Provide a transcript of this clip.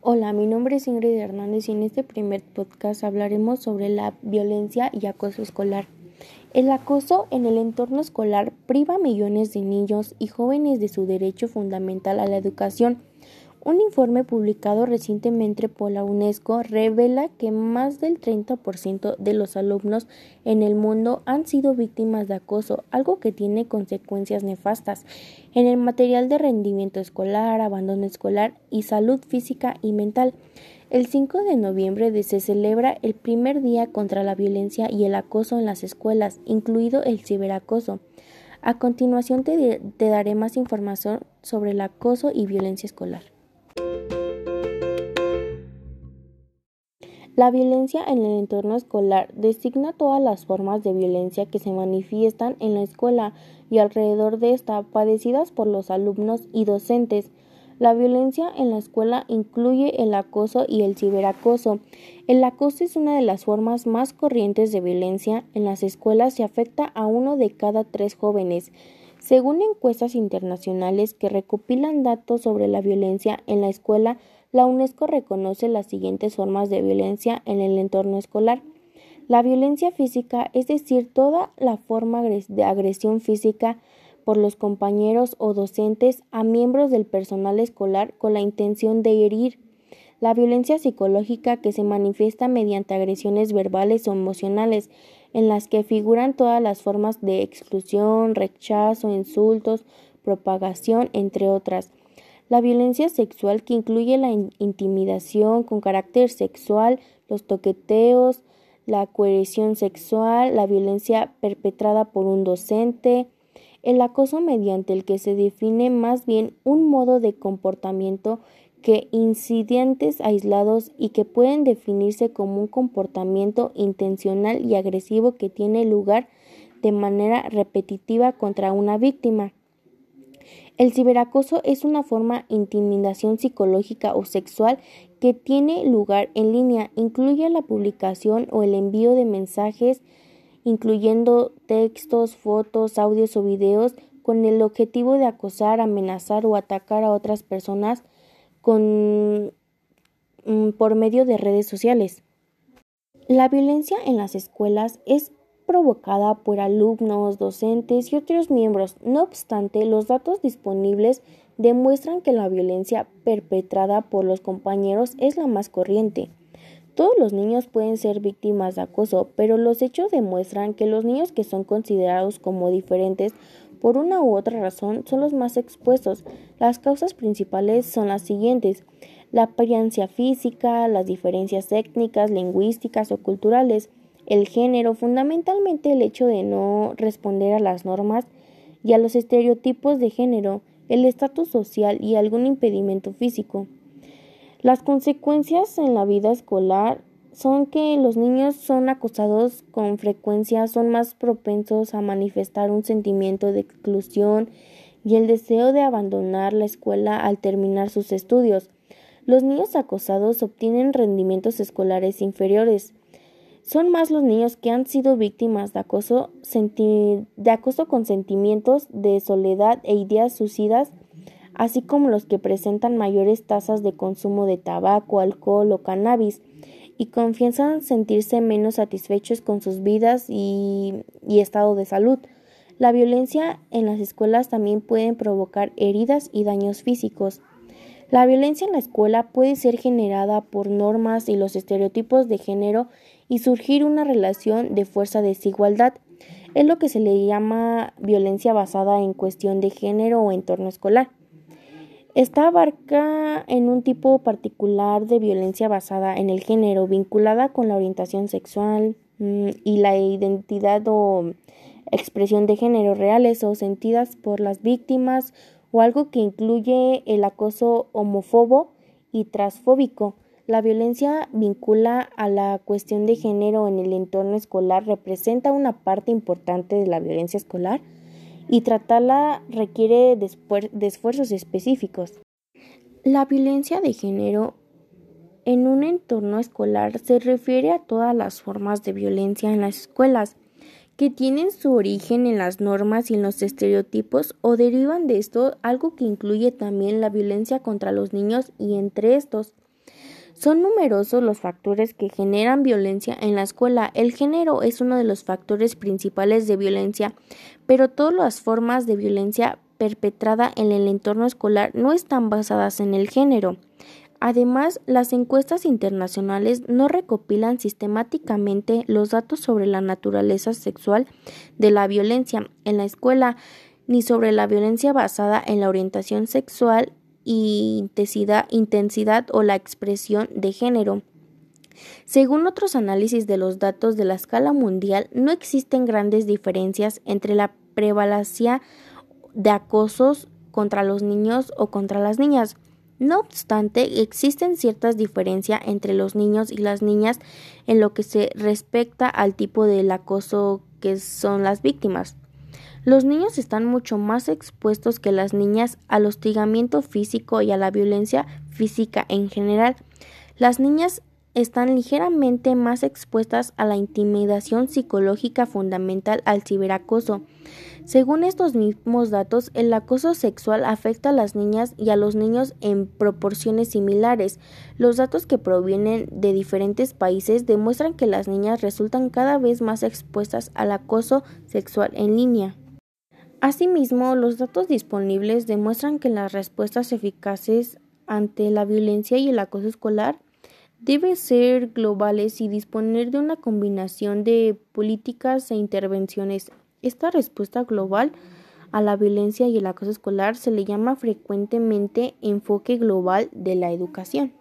Hola, mi nombre es Ingrid Hernández y en este primer podcast hablaremos sobre la violencia y acoso escolar. El acoso en el entorno escolar priva a millones de niños y jóvenes de su derecho fundamental a la educación un informe publicado recientemente por la UNESCO revela que más del 30% de los alumnos en el mundo han sido víctimas de acoso, algo que tiene consecuencias nefastas en el material de rendimiento escolar, abandono escolar y salud física y mental. El 5 de noviembre se celebra el primer día contra la violencia y el acoso en las escuelas, incluido el ciberacoso. A continuación te, te daré más información sobre el acoso y violencia escolar. La violencia en el entorno escolar designa todas las formas de violencia que se manifiestan en la escuela y alrededor de esta, padecidas por los alumnos y docentes. La violencia en la escuela incluye el acoso y el ciberacoso. El acoso es una de las formas más corrientes de violencia en las escuelas y afecta a uno de cada tres jóvenes. Según encuestas internacionales que recopilan datos sobre la violencia en la escuela, la UNESCO reconoce las siguientes formas de violencia en el entorno escolar. La violencia física, es decir, toda la forma de agresión física por los compañeros o docentes a miembros del personal escolar con la intención de herir. La violencia psicológica que se manifiesta mediante agresiones verbales o emocionales, en las que figuran todas las formas de exclusión, rechazo, insultos, propagación, entre otras. La violencia sexual que incluye la intimidación con carácter sexual, los toqueteos, la coerción sexual, la violencia perpetrada por un docente, el acoso mediante el que se define más bien un modo de comportamiento que incidentes aislados y que pueden definirse como un comportamiento intencional y agresivo que tiene lugar de manera repetitiva contra una víctima. El ciberacoso es una forma de intimidación psicológica o sexual que tiene lugar en línea. Incluye la publicación o el envío de mensajes, incluyendo textos, fotos, audios o videos, con el objetivo de acosar, amenazar o atacar a otras personas con, mm, por medio de redes sociales. La violencia en las escuelas es provocada por alumnos, docentes y otros miembros. No obstante, los datos disponibles demuestran que la violencia perpetrada por los compañeros es la más corriente. Todos los niños pueden ser víctimas de acoso, pero los hechos demuestran que los niños que son considerados como diferentes por una u otra razón son los más expuestos. Las causas principales son las siguientes la apariencia física, las diferencias étnicas, lingüísticas o culturales, el género, fundamentalmente el hecho de no responder a las normas y a los estereotipos de género, el estatus social y algún impedimento físico. Las consecuencias en la vida escolar son que los niños son acosados con frecuencia, son más propensos a manifestar un sentimiento de exclusión y el deseo de abandonar la escuela al terminar sus estudios. Los niños acosados obtienen rendimientos escolares inferiores, son más los niños que han sido víctimas de acoso, con sentimientos de soledad e ideas suicidas, así como los que presentan mayores tasas de consumo de tabaco, alcohol o cannabis y confiesan sentirse menos satisfechos con sus vidas y, estado de salud. La violencia en las escuelas también puede provocar heridas y daños físicos. La violencia en la escuela puede ser generada por normas y los estereotipos de género y surgir una relación de fuerza desigualdad. Es lo que se le llama violencia basada en cuestión de género o entorno escolar. Esta abarca en un tipo particular de violencia basada en el género, vinculada con la orientación sexual mm, y la identidad o expresión de género reales o sentidas por las víctimas o algo que incluye el acoso homófobo y transfóbico. La violencia vincula a la cuestión de género en el entorno escolar representa una parte importante de la violencia escolar y tratarla requiere de, esfuerzos específicos. La violencia de género en un entorno escolar se refiere a todas las formas de violencia en las escuelas que tienen su origen en las normas y en los estereotipos o derivan de esto algo que incluye también la violencia contra los niños y entre estos. Son numerosos los factores que generan violencia en la escuela. El género es uno de los factores principales de violencia, pero todas las formas de violencia perpetrada en el entorno escolar no están basadas en el género. Además, las encuestas internacionales no recopilan sistemáticamente los datos sobre la naturaleza sexual de la violencia en la escuela, ni sobre la violencia basada en la orientación sexual intensidad, intensidad o la expresión de género. Según otros análisis de los datos de la escala mundial, no existen grandes diferencias entre la prevalencia de acosos contra los niños o contra las niñas. No obstante, existen ciertas diferencias entre los niños y las niñas en lo que se respecta al tipo del acoso que son las víctimas. Los niños están mucho más expuestos que las niñas al hostigamiento físico y a la violencia física en general. Las niñas están ligeramente más expuestas a la intimidación psicológica fundamental al ciberacoso. Según estos mismos datos, el acoso sexual afecta a las niñas y a los niños en proporciones similares. Los datos que provienen de diferentes países demuestran que las niñas resultan cada vez más expuestas al acoso sexual en línea. Asimismo, los datos disponibles demuestran que las respuestas eficaces ante la violencia y el acoso escolar deben ser globales y disponer de una combinación de políticas e intervenciones esta respuesta global a la violencia y el acoso escolar se le llama frecuentemente enfoque global de la educación.